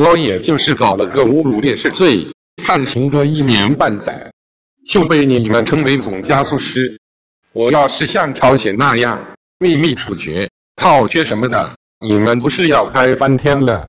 我也就是搞了个侮辱烈士罪，判刑个一年半载，就被你们称为总加速师。我要是像朝鲜那样秘密处决、炮决什么的，你们不是要开翻天了？